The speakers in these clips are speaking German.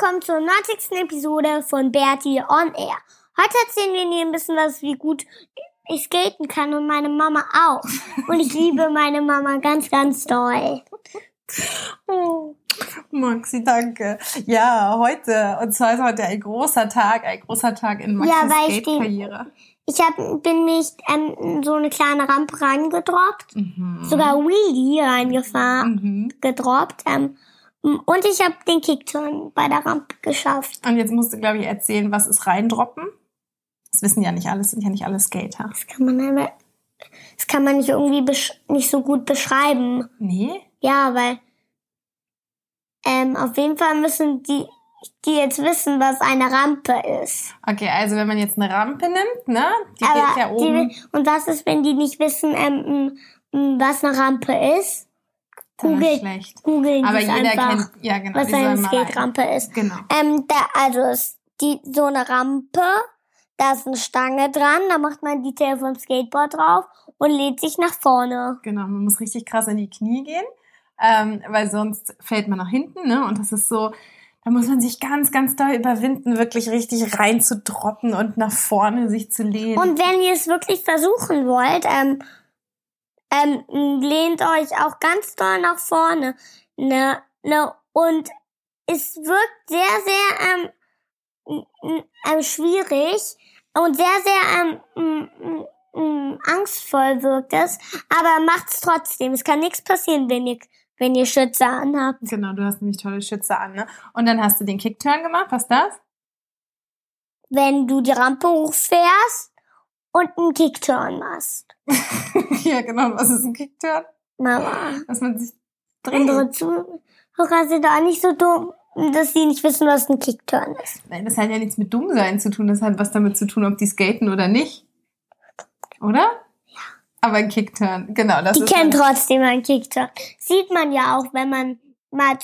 Willkommen zur 90. Episode von Bertie on Air. Heute erzählen wir Ihnen ein bisschen was, wie gut ich skaten kann und meine Mama auch. Und ich liebe meine Mama ganz, ganz doll. Oh, Maxi, danke. Ja, heute, und zwar ist heute ein großer Tag, ein großer Tag in Maxis Ja, weil ich Skate-Karriere. Ich hab, bin mich ähm, in so eine kleine Rampe reingedroppt, Mhm. sogar Wheelie reingefahren, Mhm. gedroppt. Ähm, und ich habe den Kickturn bei der Rampe geschafft. Und jetzt musst du, glaube ich, erzählen, was ist reindroppen. Das wissen ja nicht alle, das sind ja nicht alle Skater. Das kann man aber, das kann man nicht irgendwie nicht so gut beschreiben. Nee? Ja, weil ähm, auf jeden Fall müssen die, die jetzt wissen, was eine Rampe ist. Okay, also wenn man jetzt eine Rampe nimmt, ne? Die Aber geht ja oben. die, und was ist, wenn die nicht wissen, ähm, was eine Rampe ist? Schlecht. googeln Aber jeder einfach, kennt, ja genau, was eine. Skate-Rampe ist. Genau. Ähm, da, also ist die, so eine Rampe, da ist eine Stange dran, da macht man die Tail vom Skateboard drauf und lädt sich nach vorne. Genau, man muss richtig krass in die Knie gehen, ähm, weil sonst fällt man nach hinten, ne? Und das ist so, da muss man sich ganz, ganz doll überwinden, wirklich richtig reinzudroppen und nach vorne sich zu lehnen. Und wenn ihr es wirklich versuchen wollt, ähm, ähm, lehnt euch auch ganz doll nach vorne. Ne, ne, und es wirkt sehr, sehr ähm, ähm, schwierig und sehr, sehr ähm, m- m- m- angstvoll wirkt es, aber macht's trotzdem. Es kann nichts passieren, wenn ihr, wenn ihr Schütze anhabt. genau, du hast nämlich tolle Schütze an, ne? Und dann hast du den Kickturn gemacht, was ist das? Wenn du die Rampe hochfährst und einen Kickturn machst. ja, genau, was ist ein Kickturn? Mama. Dass man sich dreht. Unsere Zuhörer sind da nicht so dumm, dass sie nicht wissen, was ein Kickturn ist. Nein, das hat ja nichts mit Dummsein zu tun, das hat was damit zu tun, ob die skaten oder nicht. Oder? Ja. Aber ein Kickturn, genau, das Die ist kennen trotzdem einen Kickturn. Sieht man ja auch, wenn man mal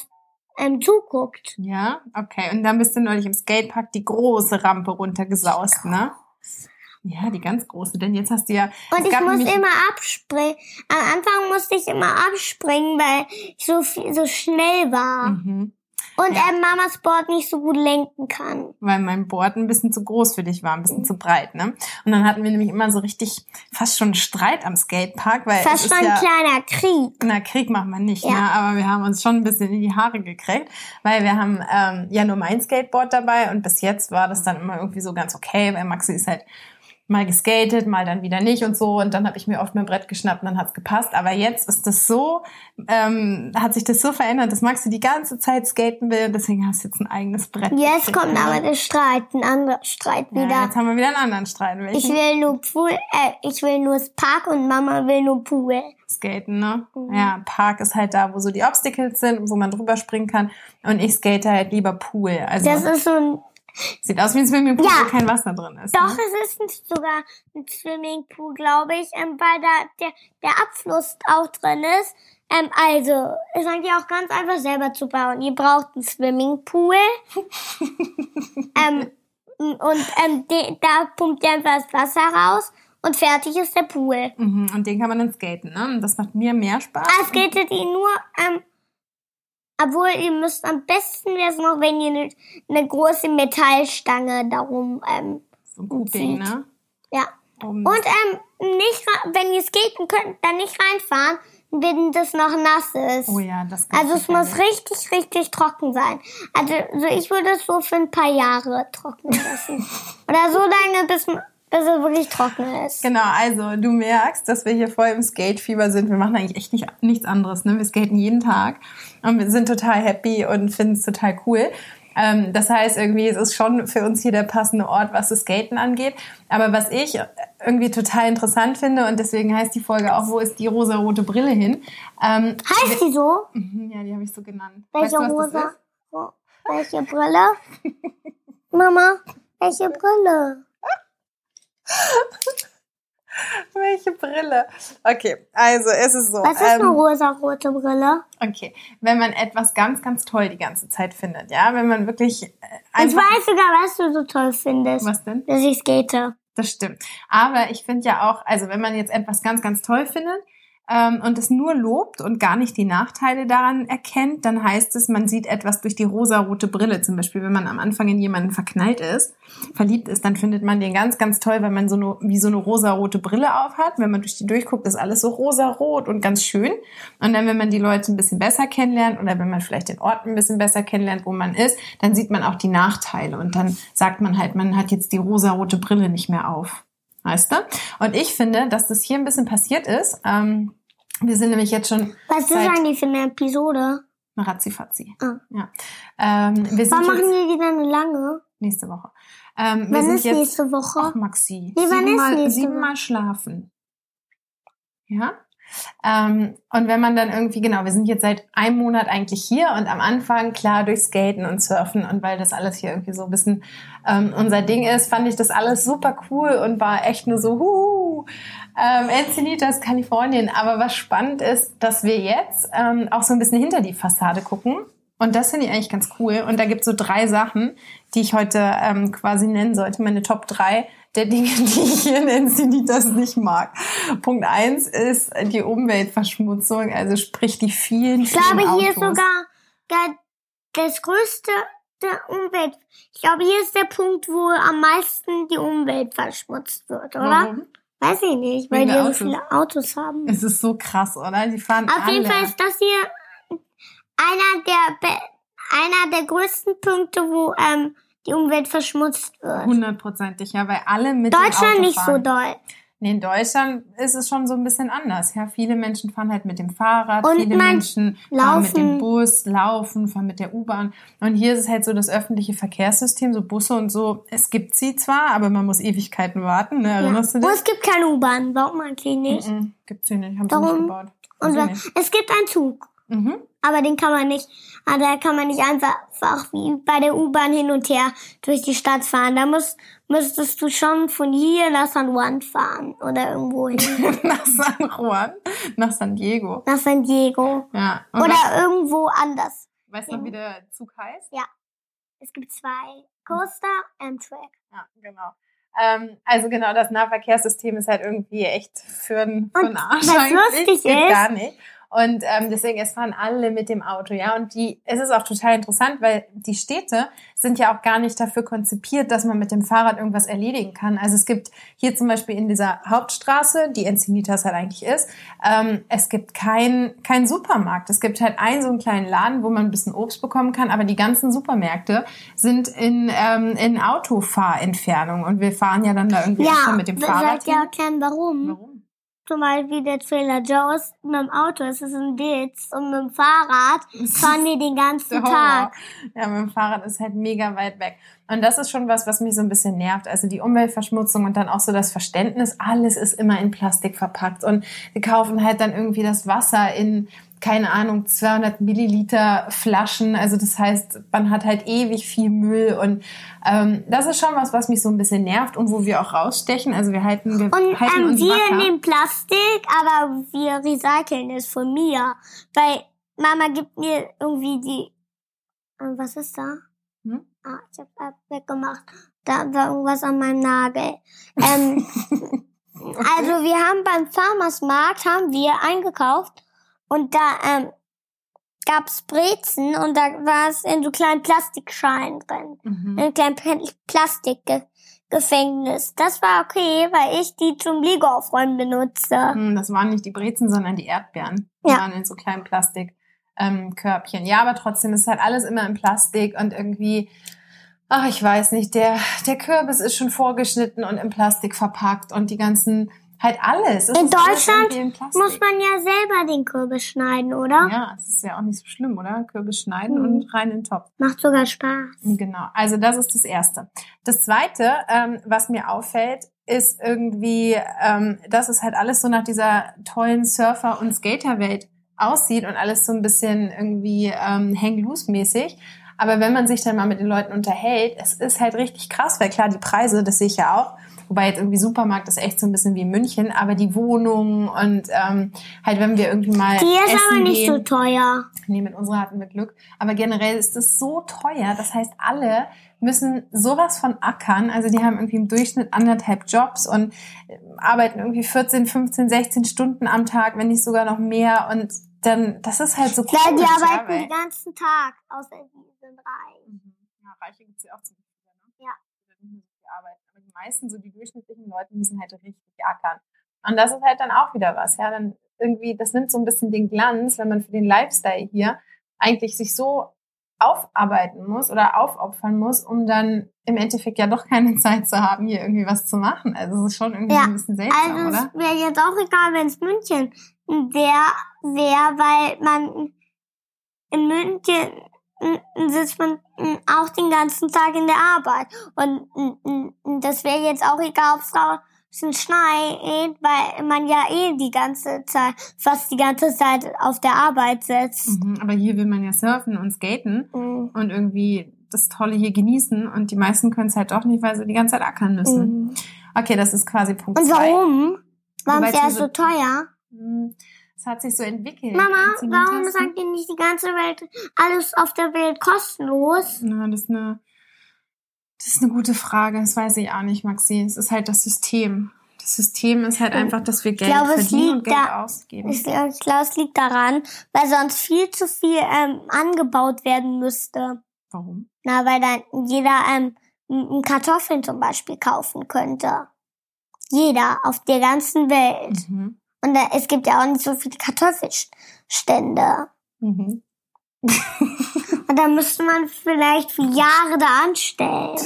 ähm, zuguckt. Ja, okay. Und dann bist du neulich im Skatepark die große Rampe runtergesaust, ne? Ja, die ganz große, denn jetzt hast du ja. Und ich muss immer abspringen. Am Anfang musste ich immer abspringen, weil ich so viel, so schnell war. Mhm. Und Ja. ähm, Mamas Board nicht so gut lenken kann. Weil mein Board ein bisschen zu groß für dich war, ein bisschen zu breit, ne? Und dann hatten wir nämlich immer so richtig fast schon Streit am Skatepark, weil es Fast schon ein ja, kleiner Krieg. Na, Krieg machen wir nicht, Ja. ne? aber wir haben uns schon ein bisschen in die Haare gekriegt, weil wir haben ähm, ja nur mein Skateboard dabei und bis jetzt war das dann immer irgendwie so ganz okay, weil Maxi ist halt mal geskatet, mal dann wieder nicht und so und dann habe ich mir oft mein Brett geschnappt und dann hat's gepasst, aber jetzt ist das so, ähm, hat sich das so verändert, dass Maxi die ganze Zeit skaten will und deswegen hast du jetzt ein eigenes Brett. Jetzt kommt ne? aber der Streit, ein anderer Streit ja, wieder. jetzt haben wir wieder einen anderen Streit, Ich welchen will nur Pool, äh, ich will nur das Park und Mama will nur Pool. Skaten, ne? Mhm. Ja, Park ist halt da, wo so die Obstacles sind, wo man drüber springen kann und ich skate halt lieber Pool, also Das ist so ein, Sieht aus wie ein Swimmingpool, Ja. wo kein Wasser drin ist. doch, Ne? es ist sogar ein Swimmingpool, glaube ich, ähm, weil da der, der Abfluss auch drin ist. Ähm, also, ist eigentlich auch ganz einfach selber zu bauen. Ihr braucht einen Swimmingpool. ähm, und ähm, de, da pumpt ihr einfach das Wasser raus und fertig ist der Pool. Mhm, und den kann man dann skaten, ne? Das macht mir mehr Spaß. Ah, es skatet ihr nur, ähm, obwohl ihr müsst am besten wäre es noch, wenn ihr eine ne große Metallstange darum, ähm, so ein Coping, ne? ja. Um, Und ähm, nicht, ra- wenn ihr skaten könnt, dann nicht reinfahren, wenn das noch nass ist. oh ja, das kann Also es muss richtig, richtig trocken sein. Also, also ich würde es so für ein paar Jahre trocknen lassen. Oder so lange, bis, Dass es wirklich trocken ist. Genau, also du merkst, dass wir hier voll im Skatefieber sind. Wir machen eigentlich echt nicht, nichts anderes. Ne? Wir skaten jeden Tag und wir sind total happy und finden es total cool. Ähm, das heißt, irgendwie es ist schon für uns hier der passende Ort, was das Skaten angeht. Aber was ich irgendwie total interessant finde und deswegen heißt die Folge auch, wo ist die rosa-rote Brille hin? Ähm, heißt die so? Mhm, ja, die habe ich so genannt. Welche weißt du, rosa? Welche Brille? Mama, welche Brille? Welche Brille? Okay, also es ist so. Was ist ähm, eine rosa-rote Brille? Okay, wenn man etwas ganz, ganz toll die ganze Zeit findet, ja, wenn man wirklich. Äh, ich weiß sogar, was du so toll findest. Was denn? Dass ich skate. Das stimmt. Aber ich finde ja auch, also wenn man jetzt etwas ganz, ganz toll findet, ähm, und es nur lobt und gar nicht die Nachteile daran erkennt, dann heißt es, man sieht etwas durch die rosarote Brille. Zum Beispiel, wenn man am Anfang in jemanden verknallt ist, verliebt ist, dann findet man den ganz, ganz toll, weil man so eine, wie so eine rosarote Brille auf hat. Wenn man durch die durchguckt, ist alles so rosarot und ganz schön. Und dann, wenn man die Leute ein bisschen besser kennenlernt oder wenn man vielleicht den Ort ein bisschen besser kennenlernt, wo man ist, dann sieht man auch die Nachteile und dann sagt man halt, man hat jetzt die rosarote Brille nicht mehr auf weißt du? Und ich finde, dass das hier ein bisschen passiert ist. Ähm, wir sind nämlich jetzt schon. Was ist eigentlich für eine Episode? Ratzifatzi. Ah. Ja. Ähm, wir sind wann machen wir wieder eine lange? Nächste Woche. Ähm, wann ist jetzt, nächste Woche? Ach, Maxi. Nee, wann siebenmal, ist nächste siebenmal schlafen. Ja? Ähm, und wenn man dann irgendwie, genau, wir sind jetzt seit einem Monat eigentlich hier und am Anfang, klar, durch Skaten und Surfen und weil das alles hier irgendwie so ein bisschen ähm, unser Ding ist, fand ich das alles super cool und war echt nur so, huh, ähm, Encinitas, Kalifornien. Aber was spannend ist, dass wir jetzt ähm, auch so ein bisschen hinter die Fassade gucken. Und das finde ich eigentlich ganz cool. Und da gibt es so drei Sachen, die ich heute ähm, quasi nennen sollte, meine Top drei, der Dinge, die ich hier in Encinitas nicht mag. Punkt eins ist die Umweltverschmutzung, also sprich die vielen, Ich glaube, vielen hier ist sogar das größte der Umwelt. Ich glaube, hier ist der Punkt, wo am meisten die Umwelt verschmutzt wird, oder? Warum? Weiß ich nicht, weil die so viele Autos haben. Es ist so krass, oder? Die fahren Auf alle. jeden Fall ist das hier einer der einer der größten Punkte, wo ähm, die Umwelt verschmutzt wird. Hundertprozentig, ja, weil alle mit Deutschland dem Auto nicht fahren. so doll. Nee, in Deutschland ist es schon so ein bisschen anders. Ja, viele Menschen fahren halt mit dem Fahrrad, Und viele man Menschen fahren mit dem Bus, laufen, fahren mit der U-Bahn. Und hier ist es halt so das öffentliche Verkehrssystem, so Busse und so. Es gibt sie zwar, aber man muss Ewigkeiten warten. Ne? Erinnerst ja. du dich? Und es gibt keine U-Bahn. Warum eigentlich nicht? Mm -mm, gibt's hier nicht. Haben Warum? sie nicht gebaut. Und Also wa- nicht. es gibt einen Zug. Mhm. Aber den kann man nicht, ah, da kann man nicht einfach, wie bei der U-Bahn hin und her durch die Stadt fahren. Da musst, müsstest du schon von hier nach San Juan fahren oder irgendwo hin. nach San Juan, nach San Diego. nach San Diego. Ja. Und Oder weißt, irgendwo anders. weißt du noch, wie der Zug heißt? Es gibt zwei. Coaster, Amtrak. Ja, genau. Ähm, also genau, das Nahverkehrssystem ist halt irgendwie echt für einen Arsch was lustig ist- gar nicht. Und ähm, deswegen, es fahren alle mit dem Auto, ja. Und die, es ist auch total interessant, weil die Städte sind ja auch gar nicht dafür konzipiert, dass man mit dem Fahrrad irgendwas erledigen kann. Also es gibt hier zum Beispiel in dieser Hauptstraße, die Encinitas halt eigentlich ist, ähm, es gibt keinen kein Supermarkt. Es gibt halt einen so einen kleinen Laden, wo man ein bisschen Obst bekommen kann, aber die ganzen Supermärkte sind in, ähm, in Autofahrentfernung. Und wir fahren ja dann da irgendwie extra mit dem Fahrrad ja hin. erkennen, warum. Warum? Zum Beispiel der Trailer Joe's mit dem Auto, es ist ein Ditz und mit dem Fahrrad fahren die den ganzen. Tag. Ja, mit dem Fahrrad ist halt mega weit weg. Und das ist schon was, was mich so ein bisschen nervt. Also die Umweltverschmutzung und dann auch so das Verständnis, alles ist immer in Plastik verpackt. Und wir kaufen halt dann irgendwie das Wasser in, keine Ahnung, 200 Milliliter Flaschen. Also das heißt, man hat halt ewig viel Müll. Und ähm, das ist schon was, was mich so ein bisschen nervt und wo wir auch rausstechen. Also wir halten, wir Und halten ähm, uns wir wacker. nehmen Plastik, aber wir recyceln es von mir. Weil Mama gibt mir irgendwie die. Was ist da? Hm? Ah, ich hab ab weggemacht. Da war irgendwas an meinem Nagel. Ähm, also wir haben beim Farmersmarkt haben wir eingekauft und da ähm, gab's Brezen und da war es in so kleinen Plastikschalen drin. Mhm. In einem kleinen Pla- Plastikgefängnis. Das war okay, weil ich die zum Lego aufräumen benutze. Hm, Das waren nicht die Brezen, sondern die Erdbeeren. Die Ja. waren in so kleinen Plastikkörbchen. Ähm, ja, aber trotzdem ist halt alles immer in Plastik und irgendwie, ach, ich weiß nicht, der, der Kürbis ist schon vorgeschnitten und in Plastik verpackt und die ganzen, halt alles. Es In Deutschland. Muss man ja selber den Kürbis schneiden, oder? Ja, es ist ja auch nicht so schlimm, oder? Kürbis schneiden Mhm. und rein in den Topf. Macht sogar Spaß. Genau, also das ist das Erste. Das Zweite, ähm, was mir auffällt, ist irgendwie, ähm, dass es halt alles so nach dieser tollen Surfer- und Skaterwelt aussieht und alles so ein bisschen irgendwie ähm, hang-loose-mäßig. Aber wenn man sich dann mal mit den Leuten unterhält, es ist halt richtig krass, weil klar, die Preise, das sehe ich ja auch, wobei jetzt irgendwie Supermarkt ist echt so ein bisschen wie München, aber die Wohnungen und ähm, halt, wenn wir irgendwie mal Die ist essen aber nicht gehen, so teuer. Nee, mit unserer hatten wir Glück. Aber generell ist es so teuer. Das heißt, alle müssen sowas von ackern. Also die haben irgendwie im Durchschnitt anderthalb Jobs und äh, arbeiten irgendwie 14, 15, 16 Stunden am Tag, wenn nicht sogar noch mehr. Und dann, das ist halt so Ja, die arbeiten ja, den ganzen Tag, außer die sind reich. Mhm. Ja, Reiche gibt's ja auch zu viele, ne? Ja. Arbeiten. Aber die meisten, so die durchschnittlichen Leute, müssen halt richtig ackern. Und das ist halt dann auch wieder was, ja. Dann irgendwie, das nimmt so ein bisschen den Glanz, wenn man für den Lifestyle hier eigentlich sich so aufarbeiten muss oder aufopfern muss, um dann im Endeffekt ja doch keine Zeit zu haben, hier irgendwie was zu machen. Also es ist schon irgendwie Ja, ein bisschen seltsam, Also oder? es wäre jetzt auch egal, wenn es München wäre, wär, weil man in München sitzt man mm, auch den ganzen Tag in der Arbeit. Und mm, mm, das wäre jetzt auch egal, ob es draußen schneit, weil man ja eh die ganze Zeit, fast die ganze Zeit auf der Arbeit sitzt. Mhm, aber hier will man ja surfen und skaten Mhm. und irgendwie das Tolle hier genießen und die meisten können es halt doch nicht, weil sie die ganze Zeit ackern müssen. Mhm. Okay, das ist quasi Punkt Und warum? Warum ist hier so so- teuer? Hm, Es hat sich so entwickelt. Mama, warum sagt ihr nicht die ganze Welt, alles auf der Welt kostenlos? Na, das ist eine, das ist eine gute Frage. Das weiß ich auch nicht, Maxi. Es ist halt das System. Das System ist halt einfach, dass wir Geld glaube, verdienen und Geld da- ausgeben. Ich glaube, es liegt daran, weil sonst viel zu viel ähm, angebaut werden müsste. Warum? Na, weil dann jeder ähm, Kartoffeln zum Beispiel kaufen könnte. Jeder auf der ganzen Welt. Mhm. Und da, es gibt ja auch nicht so viele Kartoffelstände. Mhm. Und da müsste man vielleicht für Jahre da anstellen.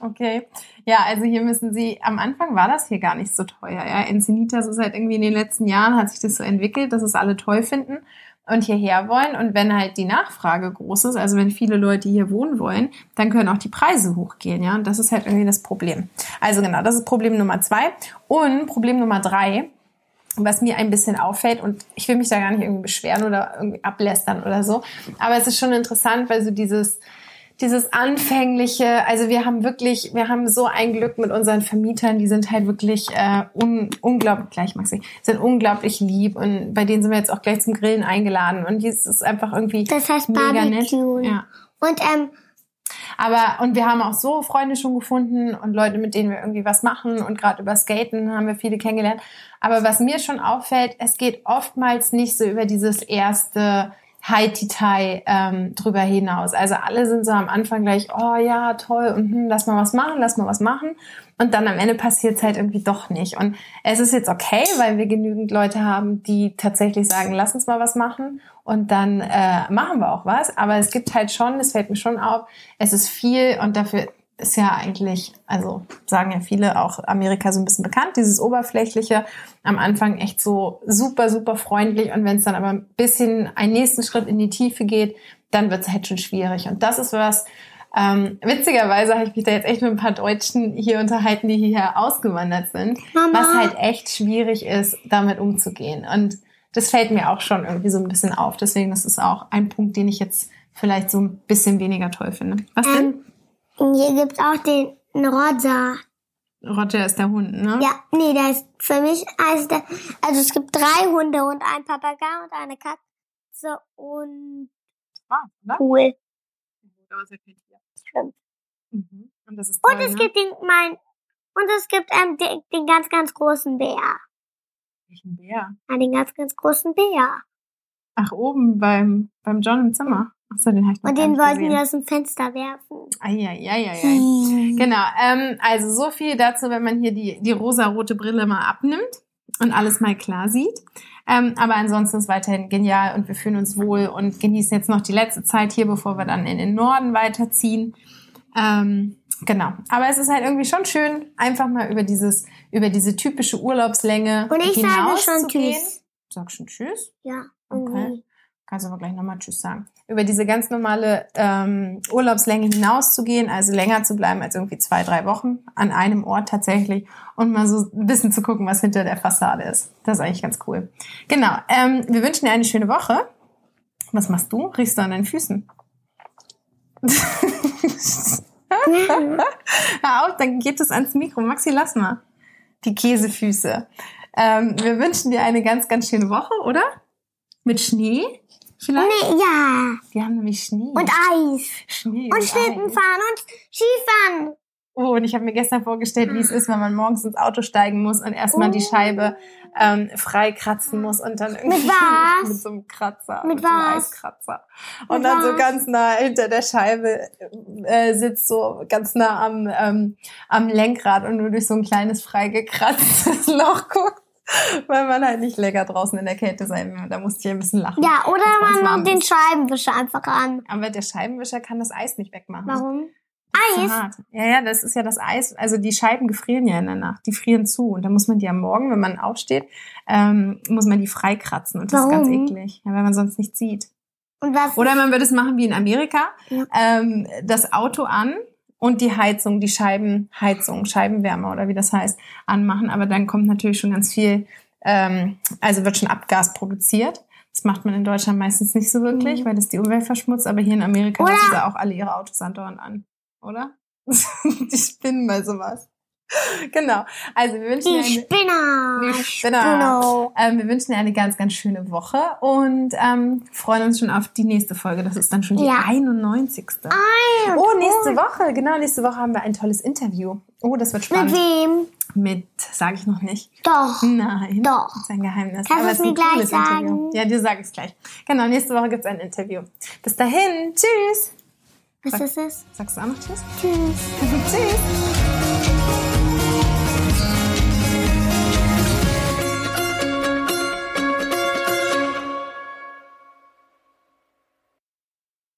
Okay. Ja, also hier müssen Sie, am Anfang war das hier gar nicht so teuer. Ja, Encinitas ist halt irgendwie in den letzten Jahren hat sich das so entwickelt, dass es alle toll finden und hierher wollen. Und wenn halt die Nachfrage groß ist, also wenn viele Leute hier wohnen wollen, dann können auch die Preise hochgehen. Ja, und das ist halt irgendwie das Problem. Also genau, das ist Problem Nummer zwei. Und Problem Nummer drei, was mir ein bisschen auffällt und ich will mich da gar nicht irgendwie beschweren oder irgendwie ablästern oder so, aber es ist schon interessant, weil so dieses dieses anfängliche, also wir haben wirklich, wir haben so ein Glück mit unseren Vermietern, die sind halt wirklich äh, un, unglaublich, gleich Maxi, sind unglaublich lieb und bei denen sind wir jetzt auch gleich zum Grillen eingeladen und es ist einfach irgendwie Das heißt mega nett. Barbecue. Ja. Und ähm, Aber und wir haben auch so Freunde schon gefunden und Leute, mit denen wir irgendwie was machen und gerade über Skaten haben wir viele kennengelernt. Aber was mir schon auffällt, es geht oftmals nicht so über dieses erste High-Detail ähm, drüber hinaus. Also alle sind so am Anfang gleich, oh ja, toll, und hm, lass mal was machen, lass mal was machen. Und dann am Ende passiert es halt irgendwie doch nicht. Und es ist jetzt okay, weil wir genügend Leute haben, die tatsächlich sagen, lass uns mal was machen. Und dann äh, machen wir auch was. Aber es gibt halt schon, es fällt mir schon auf, es ist viel und dafür ist ja eigentlich, also sagen ja viele auch Amerika so ein bisschen bekannt, dieses oberflächliche, am Anfang echt so super, super freundlich und wenn es dann aber ein bisschen einen nächsten Schritt in die Tiefe geht, dann wird es halt schon schwierig. Und das ist was, ähm, witzigerweise habe ich mich da jetzt echt mit ein paar Deutschen hier unterhalten, die hierher ausgewandert sind, Mama. was halt echt schwierig ist, damit umzugehen. Und das fällt mir auch schon irgendwie so ein bisschen auf. Deswegen das ist auch ein Punkt, den ich jetzt vielleicht so ein bisschen weniger toll finde. Was denn? Hier gibt's auch den Roger. Roger ist der Hund, ne? Ja, nee, der ist für mich heißt der, also es gibt drei Hunde und ein Papagei und eine Katze und Ah, oder? cool. Stimmt. Mhm. Und das ist Und toll, es ne? gibt den, mein, und es gibt ähm, den, den ganz, ganz großen Bär. Welchen Bär? Ja, den ganz, ganz großen Bär. Ach, oben beim, beim John im Zimmer. Achso, den habe ich noch Und den wollten wir gesehen. aus dem Fenster werfen. Eieieiei. Genau, ähm, also so viel dazu, wenn man hier die, die rosa-rote Brille mal abnimmt und alles mal klar sieht. Ähm, aber ansonsten ist weiterhin genial und wir fühlen uns wohl und genießen jetzt noch die letzte Zeit hier, bevor wir dann in den Norden weiterziehen. Ähm, genau. Aber es ist halt irgendwie schon schön, einfach mal über dieses, über diese typische Urlaubslänge Und ich sage schon. Tschüss. Sag schon Tschüss. Ja, Okay. Kannst aber gleich nochmal Tschüss sagen. Über diese ganz normale ähm, Urlaubslänge hinauszugehen, also länger zu bleiben als irgendwie zwei, drei Wochen an einem Ort tatsächlich und mal so ein bisschen zu gucken, was hinter der Fassade ist. Das ist eigentlich ganz cool. Genau. Ähm, wir wünschen dir eine schöne Woche. Was machst du? Riechst du an deinen Füßen? Hör auf, dann geht es ans Mikro. Maxi, lass mal. Die Käsefüße. Ähm, wir wünschen dir eine ganz, ganz schöne Woche, oder? Mit Schnee? Vielleicht? Nee, ja. Wir haben nämlich Schnee. Und Eis. Schnee Und Eis. Schlittenfahren und Skifahren. Oh, und ich habe mir gestern vorgestellt, wie es ist, wenn man morgens ins Auto steigen muss und erstmal die Scheibe ähm, frei kratzen muss und dann irgendwie Mit was? mit so einem Kratzer, Mit so einem? Eiskratzer. Und Mit dann so was? ganz nah hinter der Scheibe äh, sitzt, so ganz nah am, ähm, am Lenkrad und nur durch so ein kleines freigekratztes Loch guckt. Weil man halt nicht länger draußen in der Kälte sein will. Da musste ich ein bisschen lachen. Ja, oder man macht den ist. Scheibenwischer einfach an. Aber der Scheibenwischer kann das Eis nicht wegmachen. Warum? Eis? Ja, ja, das ist ja das Eis. Also die Scheiben gefrieren ja in der Nacht. Die frieren zu. Und dann muss man die am Morgen, wenn man aufsteht, ähm, muss man die freikratzen. Und das ist Warum? ganz eklig. Ja, weil man sonst nichts sieht. Und was? Oder man würde es machen wie in Amerika. Ja. Ähm, das Auto an und die Heizung, die Scheibenheizung, Scheibenwärme oder wie das heißt, anmachen. Aber dann kommt natürlich schon ganz viel, ähm, also wird schon Abgas produziert. Das macht man in Deutschland meistens nicht so wirklich, Mhm. weil das die Umwelt verschmutzt. Aber hier in Amerika lassen sie auch alle ihre Autos andauernd an. Oder? die spinnen bei sowas. Genau. Also wir wünschen dir die eine, Spinner. Die Spinner. Spinner. ähm, wir wünschen dir eine ganz, ganz schöne Woche und ähm, freuen uns schon auf die nächste Folge. Das ist dann schon die Ja. 91. Ei, Oh, und nächste cool. Woche. Genau, nächste Woche haben wir ein tolles Interview. Oh, das wird Mit spannend. wem? Mit, sage ich noch nicht. Doch. Nein. Doch. Das ist ein Geheimnis. Kannst Aber du es es ist ein mir gleich cooles Interview. sagen? Ja, dir sage ich es gleich. Genau, nächste Woche gibt's ein Interview. Bis dahin. Tschüss. Was ist es? Sagst du auch noch Tschüss? Tschüss. Tschüss.